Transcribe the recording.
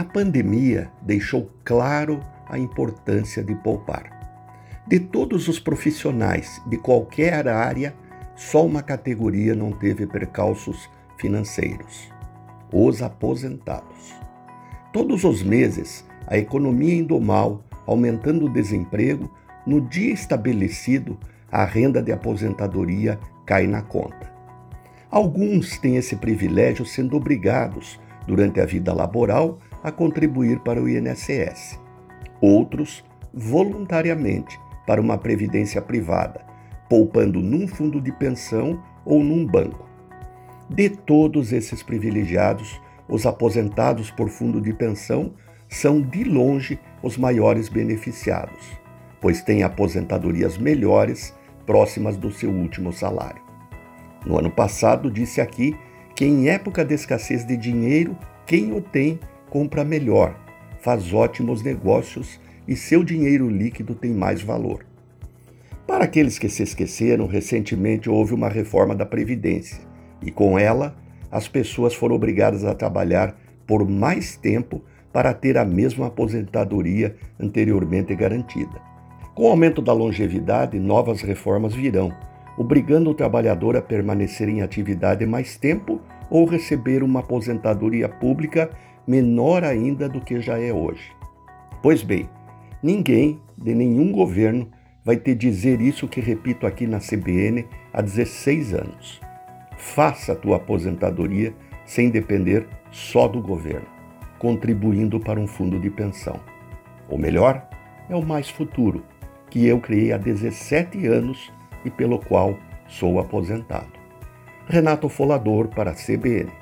A pandemia deixou claro a importância de poupar. De todos os profissionais de qualquer área, só uma categoria não teve percalços financeiros: os aposentados. Todos os meses, a economia indo mal, aumentando o desemprego, no dia estabelecido, a renda de aposentadoria cai na conta. Alguns têm esse privilégio sendo obrigados, durante a vida laboral, a contribuir para o INSS. Outros, voluntariamente, para uma previdência privada, poupando num fundo de pensão ou num banco. De todos esses privilegiados, os aposentados por fundo de pensão são de longe os maiores beneficiados, pois têm aposentadorias melhores próximas do seu último salário. No ano passado, disse aqui que em época de escassez de dinheiro, quem o tem compra melhor, faz ótimos negócios e seu dinheiro líquido tem mais valor. Para aqueles que se esqueceram, recentemente houve uma reforma da Previdência e, com ela, as pessoas foram obrigadas a trabalhar por mais tempo para ter a mesma aposentadoria anteriormente garantida. Com o aumento da longevidade, novas reformas virão, obrigando o trabalhador a permanecer em atividade mais tempo ou receber uma aposentadoria pública menor ainda do que já é hoje. Pois bem, ninguém de nenhum governo vai te dizer isso que repito aqui na CBN há 16 anos. Faça a tua aposentadoria sem depender só do governo, contribuindo para um fundo de pensão. Ou melhor, é o Mais Futuro, que eu criei há 17 anos e pelo qual sou aposentado. Renato Folador para a CBN.